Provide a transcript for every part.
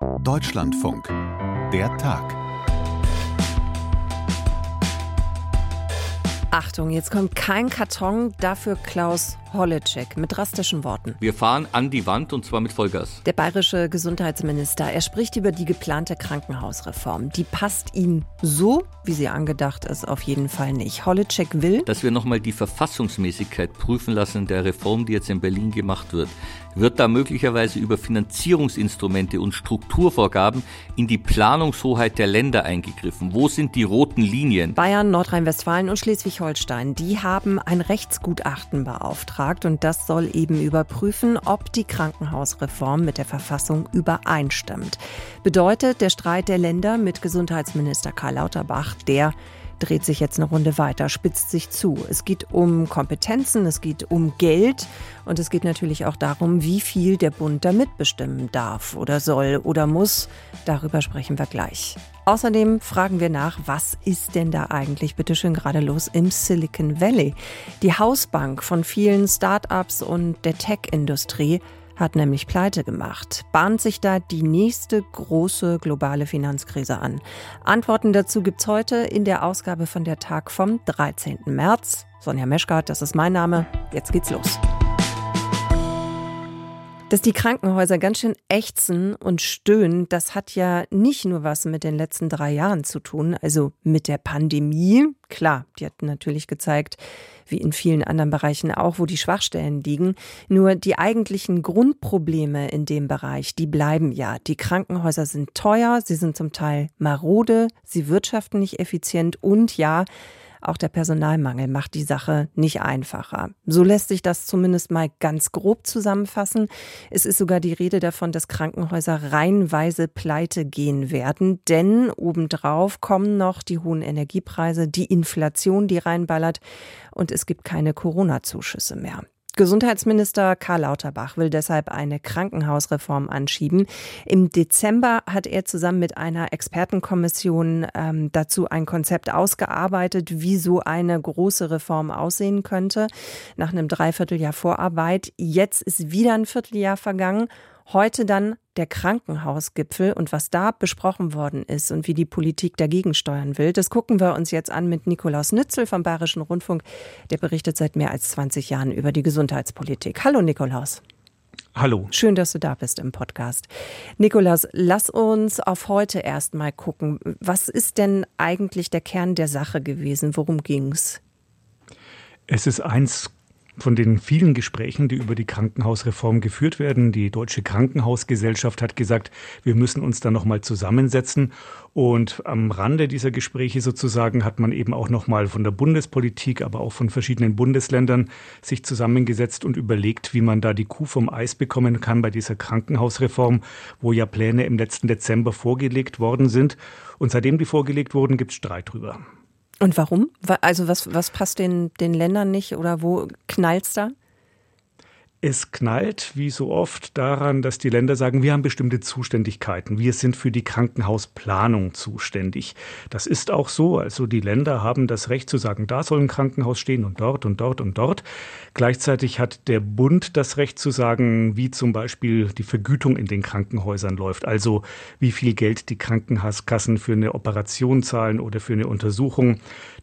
Deutschlandfunk. Der Tag. Achtung, jetzt kommt kein Karton, dafür Klaus Holleczek mit drastischen Worten. Wir fahren an die Wand und zwar mit Vollgas. Der bayerische Gesundheitsminister, er spricht über die geplante Krankenhausreform. Die passt ihm so, wie sie angedacht ist, auf jeden Fall nicht. Holleczek will, dass wir nochmal die Verfassungsmäßigkeit prüfen lassen der Reform, die jetzt in Berlin gemacht wird. Wird da möglicherweise über Finanzierungsinstrumente und Strukturvorgaben in die Planungshoheit der Länder eingegriffen? Wo sind die roten Linien? Bayern, Nordrhein-Westfalen und Schleswig-Holstein, die haben ein Rechtsgutachten beauftragt beauftragt und das soll eben überprüfen, ob die Krankenhausreform mit der Verfassung übereinstimmt. Bedeutet, der Streit der Länder mit Gesundheitsminister Karl Lauterbach, der dreht sich jetzt eine Runde weiter, spitzt sich zu. Es geht um Kompetenzen, es geht um Geld und es geht natürlich auch darum, wie viel der Bund da mitbestimmen darf oder soll oder muss. Darüber sprechen wir gleich. Außerdem fragen wir nach, was ist denn da eigentlich bitteschön gerade los im Silicon Valley? Die Hausbank von vielen Start-ups und der Tech-Industrie hat nämlich pleite gemacht. Bahnt sich da die nächste große globale Finanzkrise an? Antworten dazu gibt's heute in der Ausgabe von der Tag vom 13. März. Sonja Meschkat, das ist mein Name. Jetzt geht's los. Dass die Krankenhäuser ganz schön ächzen und stöhnen, das hat ja nicht nur was mit den letzten drei Jahren zu tun, also mit der Pandemie. Klar, die hat natürlich gezeigt, wie in vielen anderen Bereichen auch, wo die Schwachstellen liegen. Nur die eigentlichen Grundprobleme in dem Bereich, die bleiben ja. Die Krankenhäuser sind teuer, sie sind zum Teil marode, sie wirtschaften nicht effizient und ja, auch der Personalmangel macht die Sache nicht einfacher. So lässt sich das zumindest mal ganz grob zusammenfassen. Es ist sogar die Rede davon, dass Krankenhäuser reihenweise pleite gehen werden, denn obendrauf kommen noch die hohen Energiepreise, die Inflation, die reinballert und es gibt keine Corona-Zuschüsse mehr. Gesundheitsminister Karl Lauterbach will deshalb eine Krankenhausreform anschieben. Im Dezember hat er zusammen mit einer Expertenkommission ähm, dazu ein Konzept ausgearbeitet, wie so eine große Reform aussehen könnte. Nach einem Dreivierteljahr Vorarbeit. Jetzt ist wieder ein Vierteljahr vergangen Heute dann der Krankenhausgipfel und was da besprochen worden ist und wie die Politik dagegen steuern will. Das gucken wir uns jetzt an mit Nikolaus Nützel vom Bayerischen Rundfunk. Der berichtet seit mehr als 20 Jahren über die Gesundheitspolitik. Hallo Nikolaus. Hallo. Schön, dass du da bist im Podcast. Nikolaus, lass uns auf heute erstmal gucken. Was ist denn eigentlich der Kern der Sache gewesen? Worum ging's? Es ist eins von den vielen Gesprächen, die über die Krankenhausreform geführt werden. Die Deutsche Krankenhausgesellschaft hat gesagt, wir müssen uns da nochmal zusammensetzen. Und am Rande dieser Gespräche sozusagen hat man eben auch nochmal von der Bundespolitik, aber auch von verschiedenen Bundesländern sich zusammengesetzt und überlegt, wie man da die Kuh vom Eis bekommen kann bei dieser Krankenhausreform, wo ja Pläne im letzten Dezember vorgelegt worden sind. Und seitdem die vorgelegt wurden, gibt es Streit drüber. Und warum? Also was, was passt den, den Ländern nicht oder wo knallt's da? Es knallt, wie so oft, daran, dass die Länder sagen, wir haben bestimmte Zuständigkeiten. Wir sind für die Krankenhausplanung zuständig. Das ist auch so. Also die Länder haben das Recht zu sagen, da soll ein Krankenhaus stehen und dort und dort und dort. Gleichzeitig hat der Bund das Recht zu sagen, wie zum Beispiel die Vergütung in den Krankenhäusern läuft. Also wie viel Geld die Krankenhauskassen für eine Operation zahlen oder für eine Untersuchung.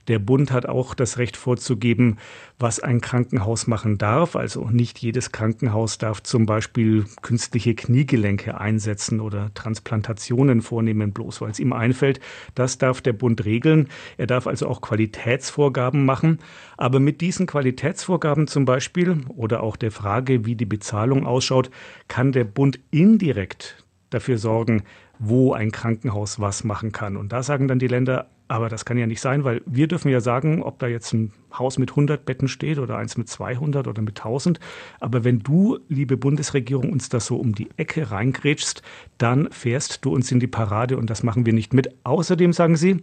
Der Bund hat auch das Recht vorzugeben, was ein Krankenhaus machen darf. Also nicht jedes Krankenhaus darf zum Beispiel künstliche Kniegelenke einsetzen oder Transplantationen vornehmen, bloß weil es ihm einfällt. Das darf der Bund regeln. Er darf also auch Qualitätsvorgaben machen. Aber mit diesen Qualitätsvorgaben zum Beispiel oder auch der Frage, wie die Bezahlung ausschaut, kann der Bund indirekt dafür sorgen, wo ein Krankenhaus was machen kann. Und da sagen dann die Länder, aber das kann ja nicht sein, weil wir dürfen ja sagen, ob da jetzt ein Haus mit 100 Betten steht oder eins mit 200 oder mit 1000. Aber wenn du, liebe Bundesregierung, uns das so um die Ecke reingrätschst, dann fährst du uns in die Parade und das machen wir nicht mit. Außerdem sagen sie,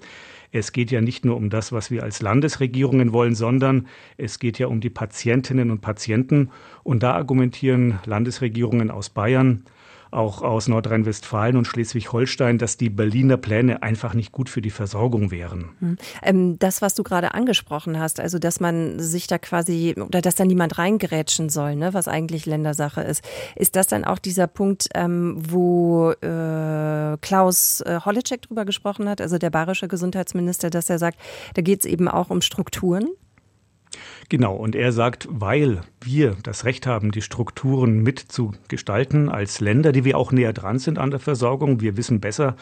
es geht ja nicht nur um das, was wir als Landesregierungen wollen, sondern es geht ja um die Patientinnen und Patienten. Und da argumentieren Landesregierungen aus Bayern, auch aus Nordrhein-Westfalen und Schleswig-Holstein, dass die Berliner Pläne einfach nicht gut für die Versorgung wären. Hm. Ähm, das, was du gerade angesprochen hast, also dass man sich da quasi oder dass da niemand reingerätschen soll, ne, was eigentlich Ländersache ist, ist das dann auch dieser Punkt, ähm, wo äh, Klaus äh, Holleczek drüber gesprochen hat, also der bayerische Gesundheitsminister, dass er sagt, da geht es eben auch um Strukturen. Genau, und er sagt, weil wir das Recht haben, die Strukturen mitzugestalten als Länder, die wir auch näher dran sind an der Versorgung. Wir wissen besser,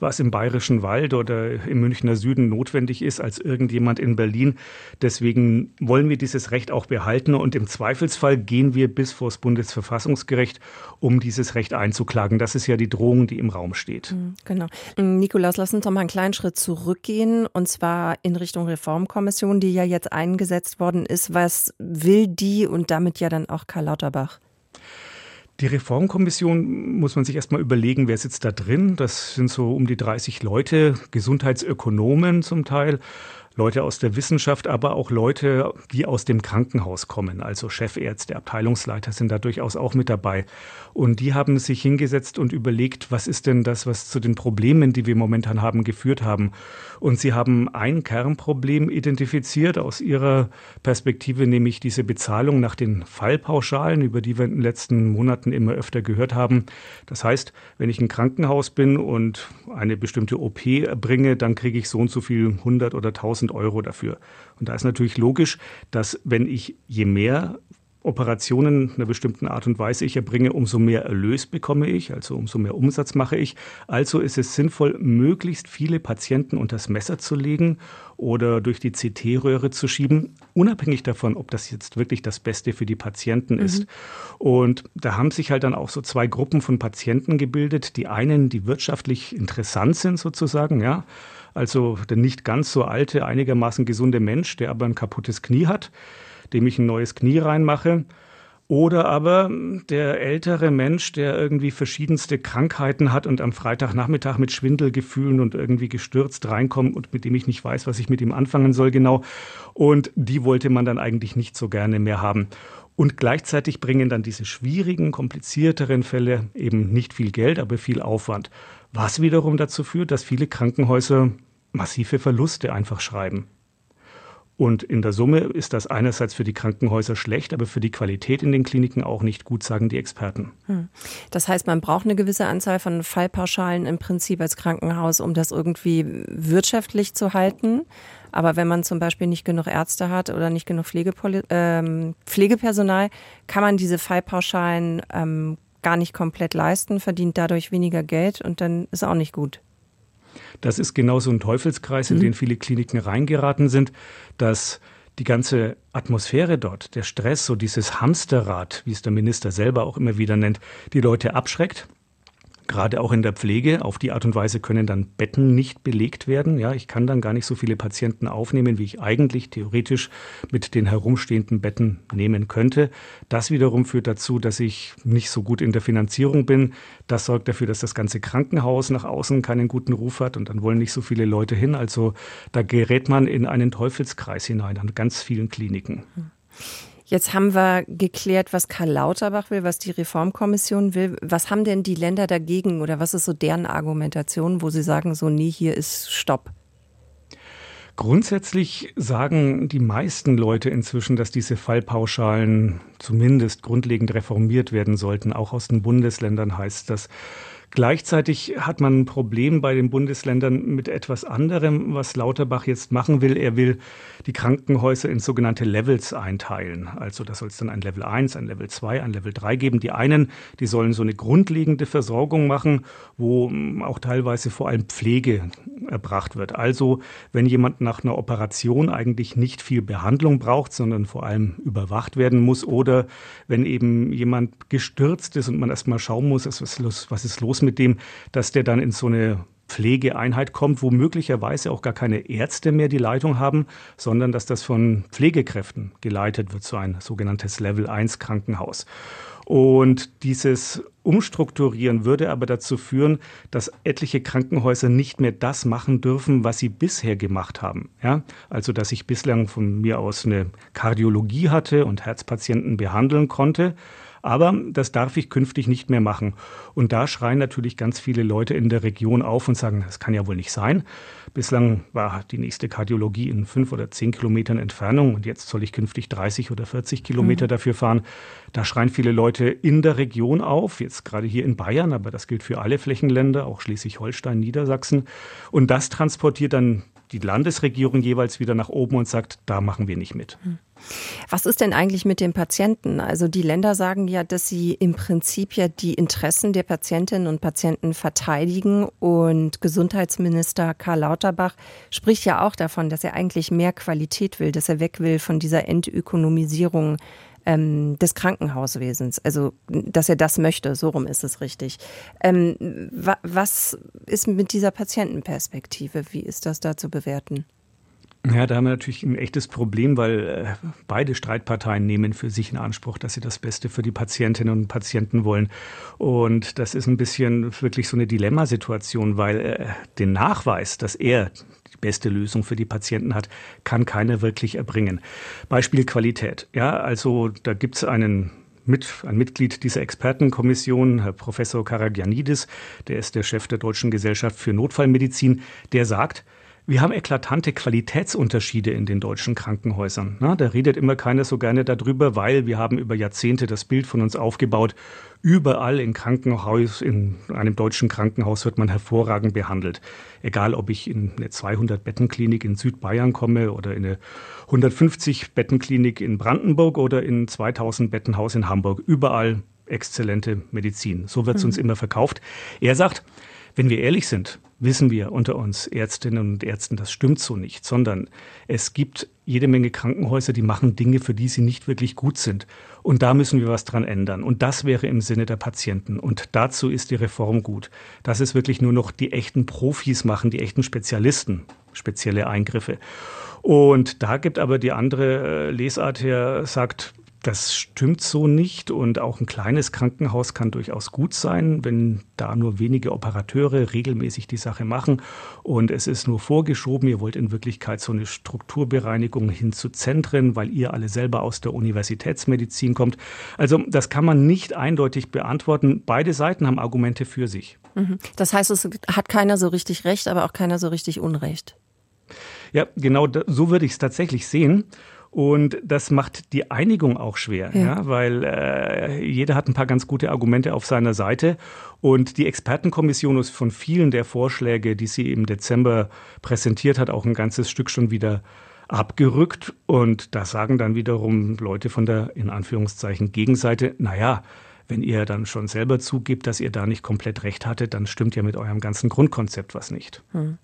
was im bayerischen Wald oder im Münchner Süden notwendig ist, als irgendjemand in Berlin. Deswegen wollen wir dieses Recht auch behalten und im Zweifelsfall gehen wir bis vor das Bundesverfassungsgericht, um dieses Recht einzuklagen. Das ist ja die Drohung, die im Raum steht. Hm, genau. Nikolaus, lass uns doch mal einen kleinen Schritt zurückgehen und zwar in Richtung Reformkommission, die ja jetzt eingesetzt worden ist. Was will die und damit ja dann auch Karl Lauterbach? Die Reformkommission muss man sich erstmal überlegen, wer sitzt da drin. Das sind so um die 30 Leute, Gesundheitsökonomen zum Teil. Leute aus der Wissenschaft, aber auch Leute, die aus dem Krankenhaus kommen. Also Chefärzte, Abteilungsleiter sind da durchaus auch mit dabei. Und die haben sich hingesetzt und überlegt, was ist denn das, was zu den Problemen, die wir momentan haben, geführt haben. Und sie haben ein Kernproblem identifiziert aus ihrer Perspektive, nämlich diese Bezahlung nach den Fallpauschalen, über die wir in den letzten Monaten immer öfter gehört haben. Das heißt, wenn ich ein Krankenhaus bin und eine bestimmte OP bringe, dann kriege ich so und so viel 100 oder 1000 1000 Euro dafür. Und da ist natürlich logisch, dass wenn ich je mehr Operationen einer bestimmten Art und Weise ich erbringe, umso mehr Erlös bekomme ich, also umso mehr Umsatz mache ich. Also ist es sinnvoll, möglichst viele Patienten unters Messer zu legen oder durch die CT-Röhre zu schieben, unabhängig davon, ob das jetzt wirklich das Beste für die Patienten ist. Mhm. Und da haben sich halt dann auch so zwei Gruppen von Patienten gebildet. Die einen, die wirtschaftlich interessant sind sozusagen, ja, also der nicht ganz so alte, einigermaßen gesunde Mensch, der aber ein kaputtes Knie hat, dem ich ein neues Knie reinmache. Oder aber der ältere Mensch, der irgendwie verschiedenste Krankheiten hat und am Freitagnachmittag mit Schwindelgefühlen und irgendwie gestürzt reinkommt und mit dem ich nicht weiß, was ich mit ihm anfangen soll genau. Und die wollte man dann eigentlich nicht so gerne mehr haben. Und gleichzeitig bringen dann diese schwierigen, komplizierteren Fälle eben nicht viel Geld, aber viel Aufwand was wiederum dazu führt, dass viele Krankenhäuser massive Verluste einfach schreiben. Und in der Summe ist das einerseits für die Krankenhäuser schlecht, aber für die Qualität in den Kliniken auch nicht gut, sagen die Experten. Hm. Das heißt, man braucht eine gewisse Anzahl von Fallpauschalen im Prinzip als Krankenhaus, um das irgendwie wirtschaftlich zu halten. Aber wenn man zum Beispiel nicht genug Ärzte hat oder nicht genug Pflegepoli ähm, Pflegepersonal, kann man diese Fallpauschalen ähm, gar nicht komplett leisten, verdient dadurch weniger Geld und dann ist auch nicht gut. Das ist genau so ein Teufelskreis, in mhm. den viele Kliniken reingeraten sind, dass die ganze Atmosphäre dort, der Stress, so dieses Hamsterrad, wie es der Minister selber auch immer wieder nennt, die Leute abschreckt gerade auch in der Pflege. Auf die Art und Weise können dann Betten nicht belegt werden. Ja, ich kann dann gar nicht so viele Patienten aufnehmen, wie ich eigentlich theoretisch mit den herumstehenden Betten nehmen könnte. Das wiederum führt dazu, dass ich nicht so gut in der Finanzierung bin. Das sorgt dafür, dass das ganze Krankenhaus nach außen keinen guten Ruf hat und dann wollen nicht so viele Leute hin. Also da gerät man in einen Teufelskreis hinein an ganz vielen Kliniken. Hm. Jetzt haben wir geklärt, was Karl Lauterbach will, was die Reformkommission will. Was haben denn die Länder dagegen oder was ist so deren Argumentation, wo sie sagen, so, nee, hier ist Stopp? Grundsätzlich sagen die meisten Leute inzwischen, dass diese Fallpauschalen zumindest grundlegend reformiert werden sollten. Auch aus den Bundesländern heißt das. Gleichzeitig hat man ein Problem bei den Bundesländern mit etwas anderem, was Lauterbach jetzt machen will. Er will die Krankenhäuser in sogenannte Levels einteilen. Also da soll es dann ein Level 1, ein Level 2, ein Level 3 geben. Die einen, die sollen so eine grundlegende Versorgung machen, wo hm, auch teilweise vor allem Pflege erbracht wird. Also wenn jemand nach einer Operation eigentlich nicht viel Behandlung braucht, sondern vor allem überwacht werden muss oder wenn eben jemand gestürzt ist und man erstmal schauen muss, was ist los, was ist los mit dem, dass der dann in so eine Pflegeeinheit kommt, wo möglicherweise auch gar keine Ärzte mehr die Leitung haben, sondern dass das von Pflegekräften geleitet wird, so ein sogenanntes Level 1 Krankenhaus. Und dieses Umstrukturieren würde aber dazu führen, dass etliche Krankenhäuser nicht mehr das machen dürfen, was sie bisher gemacht haben. Ja? Also, dass ich bislang von mir aus eine Kardiologie hatte und Herzpatienten behandeln konnte. Aber das darf ich künftig nicht mehr machen. Und da schreien natürlich ganz viele Leute in der Region auf und sagen, das kann ja wohl nicht sein. Bislang war die nächste Kardiologie in fünf oder zehn Kilometern Entfernung und jetzt soll ich künftig 30 oder 40 Kilometer mhm. dafür fahren. Da schreien viele Leute in der Region auf, jetzt gerade hier in Bayern, aber das gilt für alle Flächenländer, auch Schleswig-Holstein, Niedersachsen. Und das transportiert dann die Landesregierung jeweils wieder nach oben und sagt, da machen wir nicht mit. Was ist denn eigentlich mit den Patienten? Also die Länder sagen ja, dass sie im Prinzip ja die Interessen der Patientinnen und Patienten verteidigen. Und Gesundheitsminister Karl Lauterbach spricht ja auch davon, dass er eigentlich mehr Qualität will, dass er weg will von dieser Entökonomisierung ähm, des Krankenhauswesens. Also, dass er das möchte, so rum ist es richtig. Ähm, wa was ist mit dieser Patientenperspektive? Wie ist das da zu bewerten? Ja, da haben wir natürlich ein echtes Problem, weil äh, beide Streitparteien nehmen für sich in Anspruch, dass sie das Beste für die Patientinnen und Patienten wollen. Und das ist ein bisschen wirklich so eine Dilemmasituation, weil äh, den Nachweis, dass er die beste Lösung für die Patienten hat, kann keiner wirklich erbringen. Beispiel Qualität. Ja, also da gibt es einen mit, ein Mitglied dieser Expertenkommission, Herr Professor Karagianidis, der ist der Chef der Deutschen Gesellschaft für Notfallmedizin, der sagt, wir haben eklatante Qualitätsunterschiede in den deutschen Krankenhäusern. Na, da redet immer keiner so gerne darüber, weil wir haben über Jahrzehnte das Bild von uns aufgebaut. Überall in Krankenhaus, in einem deutschen Krankenhaus wird man hervorragend behandelt. Egal, ob ich in eine 200 Bettenklinik in Südbayern komme oder in eine 150 Bettenklinik in Brandenburg oder in 2000 Bettenhaus in Hamburg. Überall exzellente Medizin. So wird es mhm. uns immer verkauft. Er sagt, wenn wir ehrlich sind, wissen wir unter uns Ärztinnen und Ärzten, das stimmt so nicht, sondern es gibt jede Menge Krankenhäuser, die machen Dinge, für die sie nicht wirklich gut sind. Und da müssen wir was dran ändern. Und das wäre im Sinne der Patienten. Und dazu ist die Reform gut. Dass es wirklich nur noch die echten Profis machen, die echten Spezialisten, spezielle Eingriffe. Und da gibt aber die andere äh, Lesart her, sagt, das stimmt so nicht und auch ein kleines Krankenhaus kann durchaus gut sein, wenn da nur wenige Operateure regelmäßig die Sache machen und es ist nur vorgeschoben, ihr wollt in Wirklichkeit so eine Strukturbereinigung hin zu Zentren, weil ihr alle selber aus der Universitätsmedizin kommt. Also das kann man nicht eindeutig beantworten. Beide Seiten haben Argumente für sich. Mhm. Das heißt, es hat keiner so richtig recht, aber auch keiner so richtig Unrecht. Ja, genau so würde ich es tatsächlich sehen. Und das macht die Einigung auch schwer, ja. ja weil äh, jeder hat ein paar ganz gute Argumente auf seiner Seite. Und die Expertenkommission ist von vielen der Vorschläge, die sie im Dezember präsentiert hat, auch ein ganzes Stück schon wieder abgerückt. Und da sagen dann wiederum Leute von der, in Anführungszeichen, Gegenseite, naja, wenn ihr dann schon selber zugibt, dass ihr da nicht komplett recht hattet, dann stimmt ja mit eurem ganzen Grundkonzept was nicht. Hm.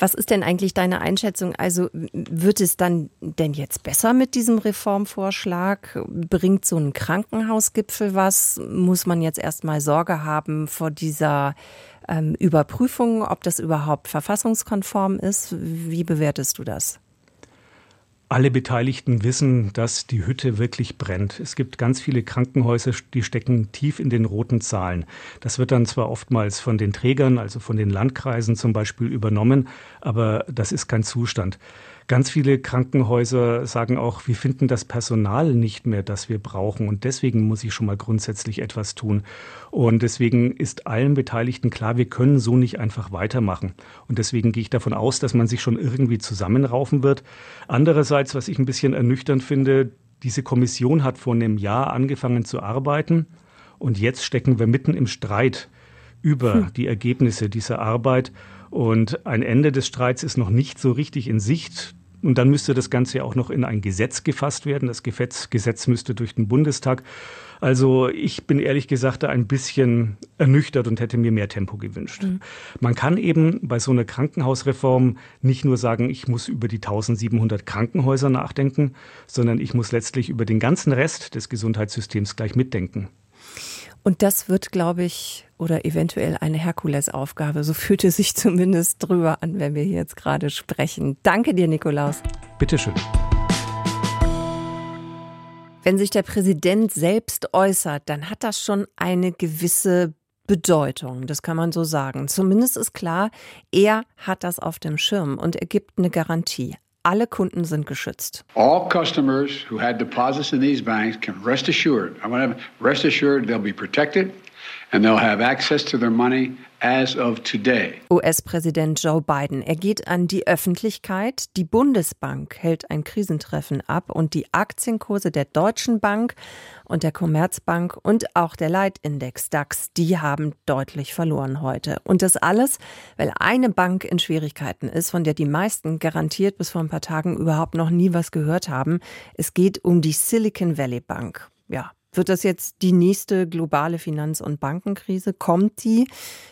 Was ist denn eigentlich deine Einschätzung? Also wird es dann denn jetzt besser mit diesem Reformvorschlag? Bringt so ein Krankenhausgipfel was? Muss man jetzt erstmal Sorge haben vor dieser ähm, Überprüfung, ob das überhaupt verfassungskonform ist? Wie bewertest du das? Alle Beteiligten wissen, dass die Hütte wirklich brennt. Es gibt ganz viele Krankenhäuser, die stecken tief in den roten Zahlen. Das wird dann zwar oftmals von den Trägern, also von den Landkreisen zum Beispiel übernommen, aber das ist kein Zustand. Ganz viele Krankenhäuser sagen auch, wir finden das Personal nicht mehr, das wir brauchen. Und deswegen muss ich schon mal grundsätzlich etwas tun. Und deswegen ist allen Beteiligten klar, wir können so nicht einfach weitermachen. Und deswegen gehe ich davon aus, dass man sich schon irgendwie zusammenraufen wird. Andererseits, was ich ein bisschen ernüchternd finde, diese Kommission hat vor einem Jahr angefangen zu arbeiten. Und jetzt stecken wir mitten im Streit über hm. die Ergebnisse dieser Arbeit. Und ein Ende des Streits ist noch nicht so richtig in Sicht. Und dann müsste das Ganze ja auch noch in ein Gesetz gefasst werden. Das Gesetz müsste durch den Bundestag. Also ich bin ehrlich gesagt da ein bisschen ernüchtert und hätte mir mehr Tempo gewünscht. Mhm. Man kann eben bei so einer Krankenhausreform nicht nur sagen, ich muss über die 1700 Krankenhäuser nachdenken, sondern ich muss letztlich über den ganzen Rest des Gesundheitssystems gleich mitdenken. Und das wird, glaube ich, oder eventuell eine Herkulesaufgabe. So fühlt es sich zumindest drüber an, wenn wir hier jetzt gerade sprechen. Danke dir, Nikolaus. Bitteschön. Wenn sich der Präsident selbst äußert, dann hat das schon eine gewisse Bedeutung, das kann man so sagen. Zumindest ist klar, er hat das auf dem Schirm und er gibt eine Garantie. Alle Kunden sind geschützt. All customers who had deposits in these banks can rest assured, I want to rest assured they'll be protected and they'll have access to their money. US-Präsident Joe Biden, er geht an die Öffentlichkeit. Die Bundesbank hält ein Krisentreffen ab und die Aktienkurse der Deutschen Bank und der Commerzbank und auch der Leitindex DAX, die haben deutlich verloren heute. Und das alles, weil eine Bank in Schwierigkeiten ist, von der die meisten garantiert bis vor ein paar Tagen überhaupt noch nie was gehört haben. Es geht um die Silicon Valley Bank. Ja, wird das jetzt die nächste globale Finanz- und Bankenkrise? Kommt die?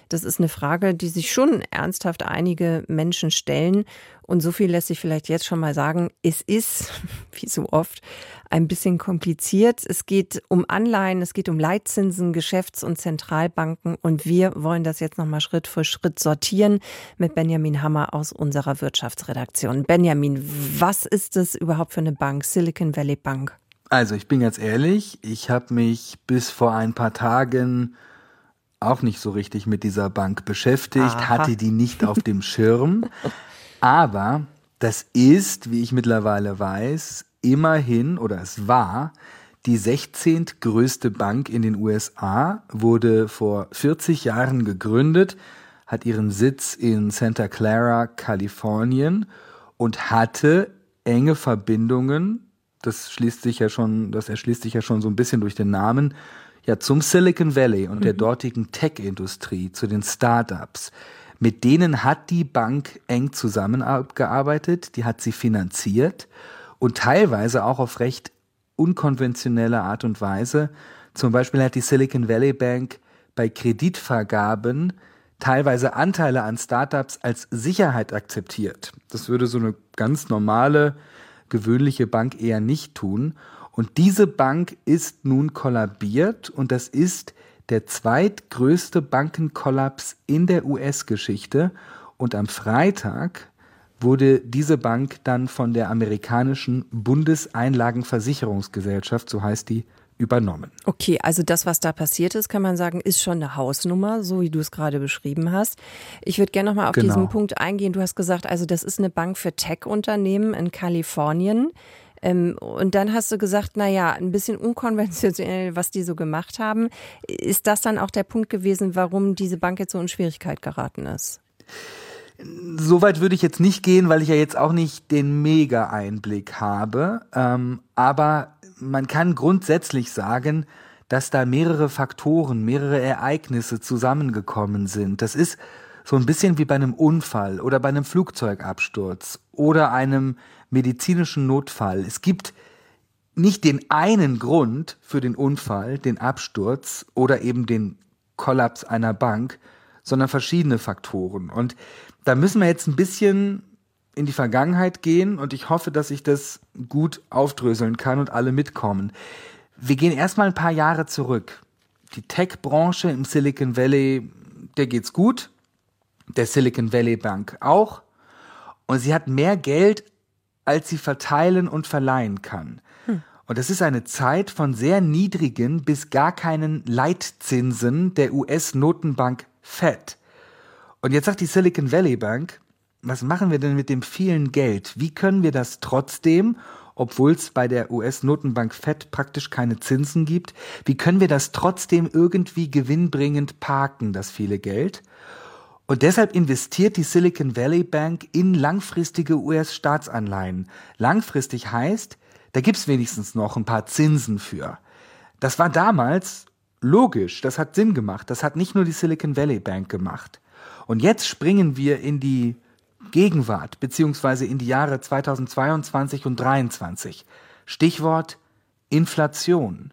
Das ist eine Frage, die sich schon ernsthaft einige Menschen stellen. Und so viel lässt sich vielleicht jetzt schon mal sagen. Es ist, wie so oft, ein bisschen kompliziert. Es geht um Anleihen, es geht um Leitzinsen, Geschäfts- und Zentralbanken. Und wir wollen das jetzt nochmal Schritt für Schritt sortieren mit Benjamin Hammer aus unserer Wirtschaftsredaktion. Benjamin, was ist das überhaupt für eine Bank? Silicon Valley Bank? Also ich bin ganz ehrlich, ich habe mich bis vor ein paar Tagen auch nicht so richtig mit dieser Bank beschäftigt, Aha. hatte die nicht auf dem Schirm. Aber das ist, wie ich mittlerweile weiß, immerhin oder es war die 16. größte Bank in den USA, wurde vor 40 Jahren gegründet, hat ihren Sitz in Santa Clara, Kalifornien und hatte enge Verbindungen das schließt sich ja schon, das erschließt sich ja schon so ein bisschen durch den Namen, ja zum Silicon Valley und mhm. der dortigen Tech-Industrie, zu den Startups. Mit denen hat die Bank eng zusammengearbeitet, die hat sie finanziert und teilweise auch auf recht unkonventionelle Art und Weise. Zum Beispiel hat die Silicon Valley Bank bei Kreditvergaben teilweise Anteile an Startups als Sicherheit akzeptiert. Das würde so eine ganz normale gewöhnliche Bank eher nicht tun. Und diese Bank ist nun kollabiert und das ist der zweitgrößte Bankenkollaps in der US-Geschichte. Und am Freitag wurde diese Bank dann von der amerikanischen Bundeseinlagenversicherungsgesellschaft, so heißt die, übernommen. Okay, also das, was da passiert ist, kann man sagen, ist schon eine Hausnummer, so wie du es gerade beschrieben hast. Ich würde gerne nochmal auf genau. diesen Punkt eingehen. Du hast gesagt, also das ist eine Bank für Tech-Unternehmen in Kalifornien. Ähm, und dann hast du gesagt, na ja, ein bisschen unkonventionell, was die so gemacht haben. Ist das dann auch der Punkt gewesen, warum diese Bank jetzt so in Schwierigkeit geraten ist? Soweit würde ich jetzt nicht gehen, weil ich ja jetzt auch nicht den Mega-Einblick habe. Ähm, aber man kann grundsätzlich sagen, dass da mehrere Faktoren, mehrere Ereignisse zusammengekommen sind. Das ist so ein bisschen wie bei einem Unfall oder bei einem Flugzeugabsturz oder einem medizinischen Notfall. Es gibt nicht den einen Grund für den Unfall, den Absturz oder eben den Kollaps einer Bank, sondern verschiedene Faktoren. Und da müssen wir jetzt ein bisschen in die Vergangenheit gehen und ich hoffe, dass ich das gut aufdröseln kann und alle mitkommen. Wir gehen erstmal ein paar Jahre zurück. Die Tech-Branche im Silicon Valley, der geht's gut. Der Silicon Valley Bank auch. Und sie hat mehr Geld, als sie verteilen und verleihen kann. Hm. Und das ist eine Zeit von sehr niedrigen bis gar keinen Leitzinsen der US-Notenbank Fed. Und jetzt sagt die Silicon Valley Bank, was machen wir denn mit dem vielen Geld? Wie können wir das trotzdem, obwohl es bei der US-Notenbank Fed praktisch keine Zinsen gibt, wie können wir das trotzdem irgendwie gewinnbringend parken, das viele Geld? Und deshalb investiert die Silicon Valley Bank in langfristige US-Staatsanleihen. Langfristig heißt, da gibt's wenigstens noch ein paar Zinsen für. Das war damals logisch, das hat Sinn gemacht, das hat nicht nur die Silicon Valley Bank gemacht. Und jetzt springen wir in die Gegenwart beziehungsweise in die Jahre 2022 und 2023. Stichwort Inflation.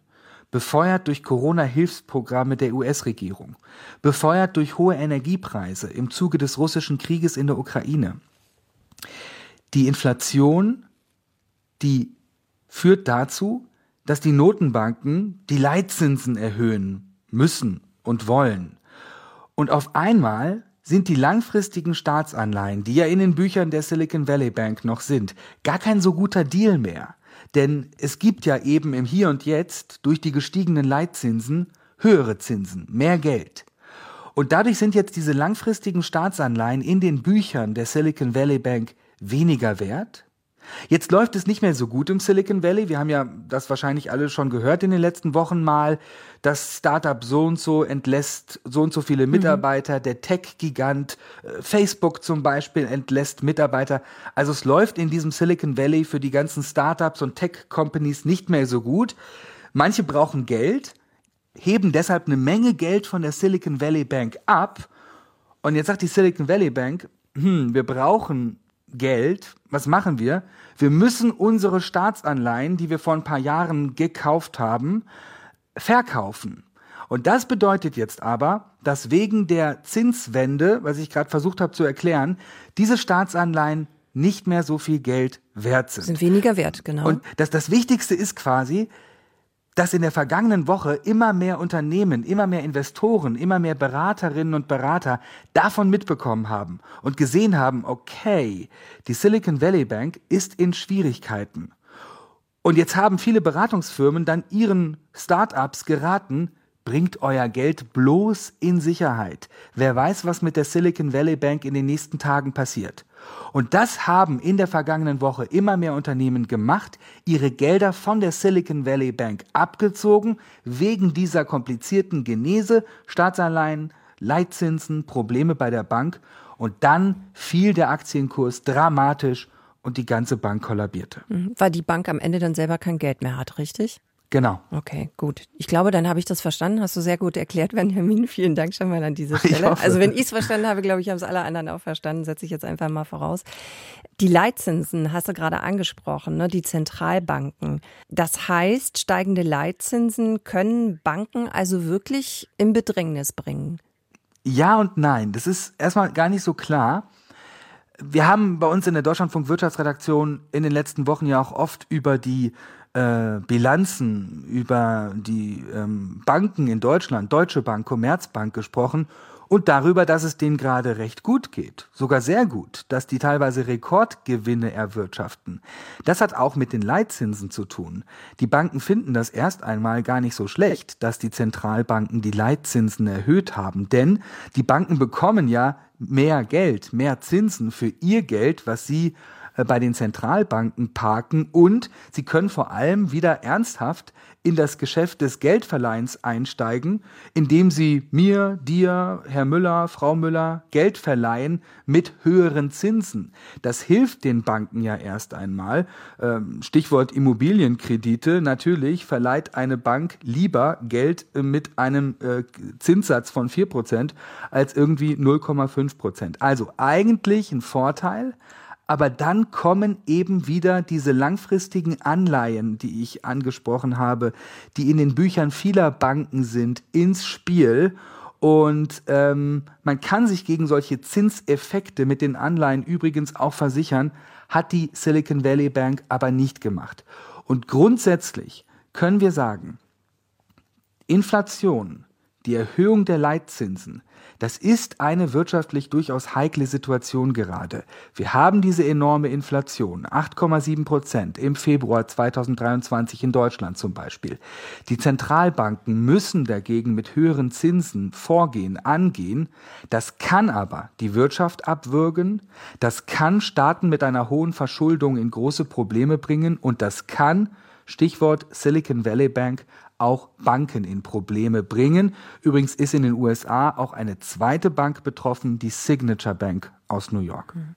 Befeuert durch Corona-Hilfsprogramme der US-Regierung. Befeuert durch hohe Energiepreise im Zuge des russischen Krieges in der Ukraine. Die Inflation, die führt dazu, dass die Notenbanken die Leitzinsen erhöhen müssen und wollen. Und auf einmal sind die langfristigen Staatsanleihen, die ja in den Büchern der Silicon Valley Bank noch sind, gar kein so guter Deal mehr. Denn es gibt ja eben im Hier und Jetzt durch die gestiegenen Leitzinsen höhere Zinsen, mehr Geld. Und dadurch sind jetzt diese langfristigen Staatsanleihen in den Büchern der Silicon Valley Bank weniger wert, Jetzt läuft es nicht mehr so gut im Silicon Valley. Wir haben ja das wahrscheinlich alle schon gehört in den letzten Wochen mal. Das Startup so und so entlässt so und so viele mhm. Mitarbeiter. Mhm. Der Tech-Gigant äh, Facebook zum Beispiel entlässt Mitarbeiter. Also es läuft in diesem Silicon Valley für die ganzen Startups und Tech-Companies nicht mehr so gut. Manche brauchen Geld, heben deshalb eine Menge Geld von der Silicon Valley Bank ab. Und jetzt sagt die Silicon Valley Bank, hm, wir brauchen Geld. Was machen wir? Wir müssen unsere Staatsanleihen, die wir vor ein paar Jahren gekauft haben, verkaufen. Und das bedeutet jetzt aber, dass wegen der Zinswende, was ich gerade versucht habe zu erklären, diese Staatsanleihen nicht mehr so viel Geld wert sind. Sind weniger wert, genau. Und das, das Wichtigste ist quasi, dass in der vergangenen Woche immer mehr Unternehmen, immer mehr Investoren, immer mehr Beraterinnen und Berater davon mitbekommen haben und gesehen haben, okay, die Silicon Valley Bank ist in Schwierigkeiten. Und jetzt haben viele Beratungsfirmen dann ihren Startups geraten, bringt euer Geld bloß in Sicherheit. Wer weiß, was mit der Silicon Valley Bank in den nächsten Tagen passiert. Und das haben in der vergangenen Woche immer mehr Unternehmen gemacht, ihre Gelder von der Silicon Valley Bank abgezogen, wegen dieser komplizierten Genese, Staatsanleihen, Leitzinsen, Probleme bei der Bank. Und dann fiel der Aktienkurs dramatisch und die ganze Bank kollabierte. Mhm. Weil die Bank am Ende dann selber kein Geld mehr hat, richtig? Genau. Okay, gut. Ich glaube, dann habe ich das verstanden. Hast du sehr gut erklärt, Benjamin. Vielen Dank schon mal an dieser Stelle. Also wenn ich es verstanden habe, glaube ich, haben es alle anderen auch verstanden. Setze ich jetzt einfach mal voraus. Die Leitzinsen hast du gerade angesprochen, ne? die Zentralbanken. Das heißt, steigende Leitzinsen können Banken also wirklich in Bedrängnis bringen. Ja und nein. Das ist erstmal gar nicht so klar. Wir haben bei uns in der Deutschlandfunk Wirtschaftsredaktion in den letzten Wochen ja auch oft über die äh, Bilanzen über die ähm, Banken in Deutschland, Deutsche Bank, Commerzbank gesprochen und darüber, dass es denen gerade recht gut geht, sogar sehr gut, dass die teilweise Rekordgewinne erwirtschaften. Das hat auch mit den Leitzinsen zu tun. Die Banken finden das erst einmal gar nicht so schlecht, dass die Zentralbanken die Leitzinsen erhöht haben, denn die Banken bekommen ja mehr Geld, mehr Zinsen für ihr Geld, was sie bei den Zentralbanken parken und sie können vor allem wieder ernsthaft in das Geschäft des Geldverleihens einsteigen, indem sie mir, dir, Herr Müller, Frau Müller Geld verleihen mit höheren Zinsen. Das hilft den Banken ja erst einmal. Ähm, Stichwort Immobilienkredite. Natürlich verleiht eine Bank lieber Geld äh, mit einem äh, Zinssatz von 4% als irgendwie 0,5%. Also eigentlich ein Vorteil, aber dann kommen eben wieder diese langfristigen Anleihen, die ich angesprochen habe, die in den Büchern vieler Banken sind, ins Spiel. Und ähm, man kann sich gegen solche Zinseffekte mit den Anleihen übrigens auch versichern, hat die Silicon Valley Bank aber nicht gemacht. Und grundsätzlich können wir sagen, Inflation, die Erhöhung der Leitzinsen, das ist eine wirtschaftlich durchaus heikle Situation gerade. Wir haben diese enorme Inflation, 8,7 Prozent im Februar 2023 in Deutschland zum Beispiel. Die Zentralbanken müssen dagegen mit höheren Zinsen vorgehen, angehen. Das kann aber die Wirtschaft abwürgen, das kann Staaten mit einer hohen Verschuldung in große Probleme bringen und das kann Stichwort Silicon Valley Bank auch Banken in Probleme bringen. Übrigens ist in den USA auch eine zweite Bank betroffen, die Signature Bank aus New York. Mhm.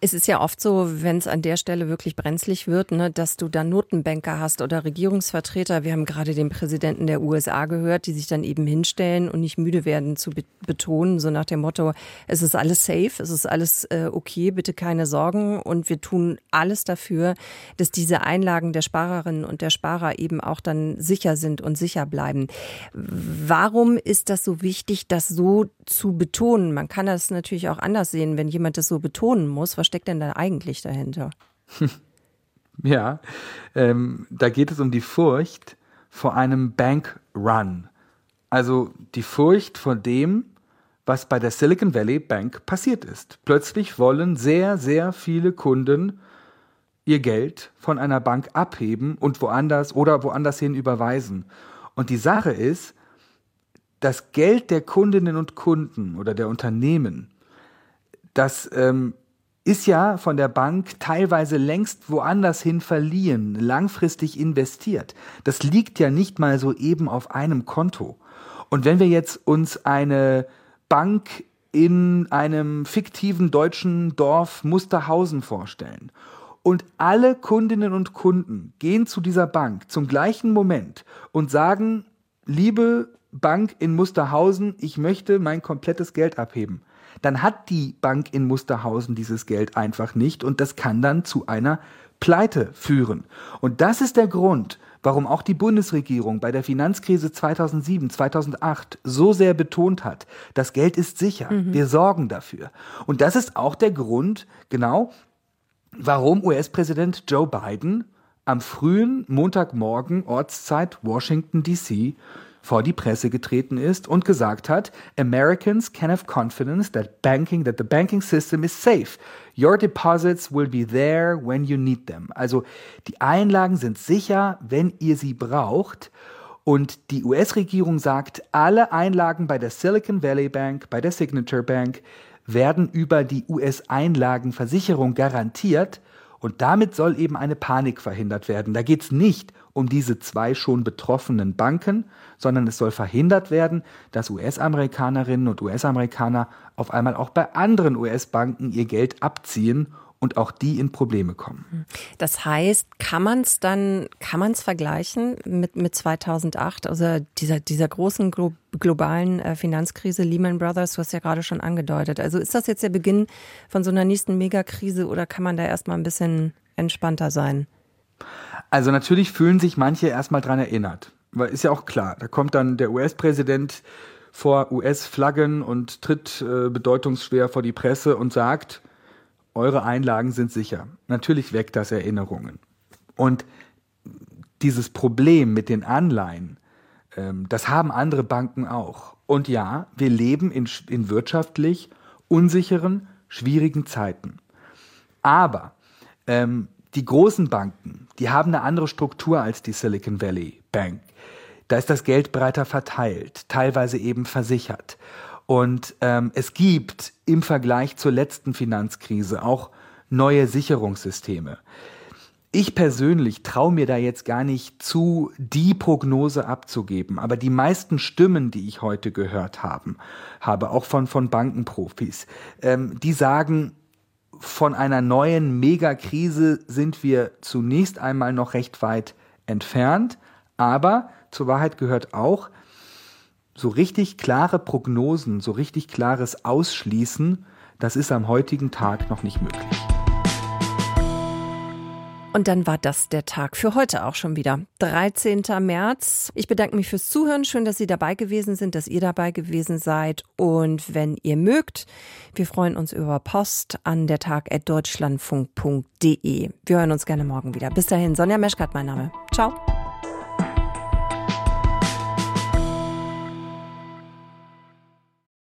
Es ist ja oft so, wenn es an der Stelle wirklich brenzlig wird, ne, dass du da Notenbanker hast oder Regierungsvertreter. Wir haben gerade den Präsidenten der USA gehört, die sich dann eben hinstellen und nicht müde werden zu betonen, so nach dem Motto, es ist alles safe, es ist alles äh, okay, bitte keine Sorgen und wir tun alles dafür, dass diese Einlagen der Sparerinnen und der Sparer eben auch dann sicher sind und sicher bleiben. Warum ist das so wichtig, das so zu betonen? Man kann das natürlich auch anders sehen, wenn wenn jemand das so betonen muss, was steckt denn da eigentlich dahinter? Ja, ähm, da geht es um die Furcht vor einem Bankrun. Also die Furcht vor dem, was bei der Silicon Valley Bank passiert ist. Plötzlich wollen sehr, sehr viele Kunden ihr Geld von einer Bank abheben und woanders oder woanders hin überweisen. Und die Sache ist, das Geld der Kundinnen und Kunden oder der Unternehmen das ähm, ist ja von der Bank teilweise längst woanders hin verliehen, langfristig investiert. Das liegt ja nicht mal so eben auf einem Konto. Und wenn wir jetzt uns eine Bank in einem fiktiven deutschen Dorf Musterhausen vorstellen und alle Kundinnen und Kunden gehen zu dieser Bank zum gleichen Moment und sagen, liebe Bank in Musterhausen, ich möchte mein komplettes Geld abheben. Dann hat die Bank in Musterhausen dieses Geld einfach nicht und das kann dann zu einer Pleite führen. Und das ist der Grund, warum auch die Bundesregierung bei der Finanzkrise 2007, 2008 so sehr betont hat, das Geld ist sicher, mhm. wir sorgen dafür. Und das ist auch der Grund, genau, warum US-Präsident Joe Biden am frühen Montagmorgen Ortszeit Washington DC vor die Presse getreten ist und gesagt hat, Americans can have confidence that banking, that the banking system is safe. Your deposits will be there when you need them. Also die Einlagen sind sicher, wenn ihr sie braucht. Und die US-Regierung sagt, alle Einlagen bei der Silicon Valley Bank, bei der Signature Bank werden über die US-Einlagenversicherung garantiert. Und damit soll eben eine Panik verhindert werden. Da geht es nicht um diese zwei schon betroffenen Banken, sondern es soll verhindert werden, dass US-Amerikanerinnen und US-Amerikaner auf einmal auch bei anderen US-Banken ihr Geld abziehen und auch die in Probleme kommen. Das heißt, kann man es dann, kann man es vergleichen mit, mit 2008, also dieser, dieser großen glo globalen äh, Finanzkrise Lehman Brothers, du hast ja gerade schon angedeutet. Also ist das jetzt der Beginn von so einer nächsten Megakrise oder kann man da erstmal ein bisschen entspannter sein? Also natürlich fühlen sich manche erstmal dran erinnert. Weil ist ja auch klar, da kommt dann der US-Präsident vor US-Flaggen und tritt äh, bedeutungsschwer vor die Presse und sagt, eure Einlagen sind sicher. Natürlich weckt das Erinnerungen. Und dieses Problem mit den Anleihen, ähm, das haben andere Banken auch. Und ja, wir leben in, in wirtschaftlich unsicheren, schwierigen Zeiten. Aber ähm, die großen Banken, die haben eine andere Struktur als die Silicon Valley Bank. Da ist das Geld breiter verteilt, teilweise eben versichert. Und ähm, es gibt im Vergleich zur letzten Finanzkrise auch neue Sicherungssysteme. Ich persönlich traue mir da jetzt gar nicht zu, die Prognose abzugeben, aber die meisten Stimmen, die ich heute gehört haben, habe, auch von, von Bankenprofis, ähm, die sagen, von einer neuen Megakrise sind wir zunächst einmal noch recht weit entfernt, aber zur Wahrheit gehört auch, so richtig klare Prognosen, so richtig klares Ausschließen, das ist am heutigen Tag noch nicht möglich. Und dann war das der Tag für heute auch schon wieder. 13. März. Ich bedanke mich fürs Zuhören. Schön, dass Sie dabei gewesen sind, dass ihr dabei gewesen seid. Und wenn ihr mögt, wir freuen uns über Post an der Tag at deutschlandfunk.de. Wir hören uns gerne morgen wieder. Bis dahin, Sonja Meschkat, mein Name. Ciao.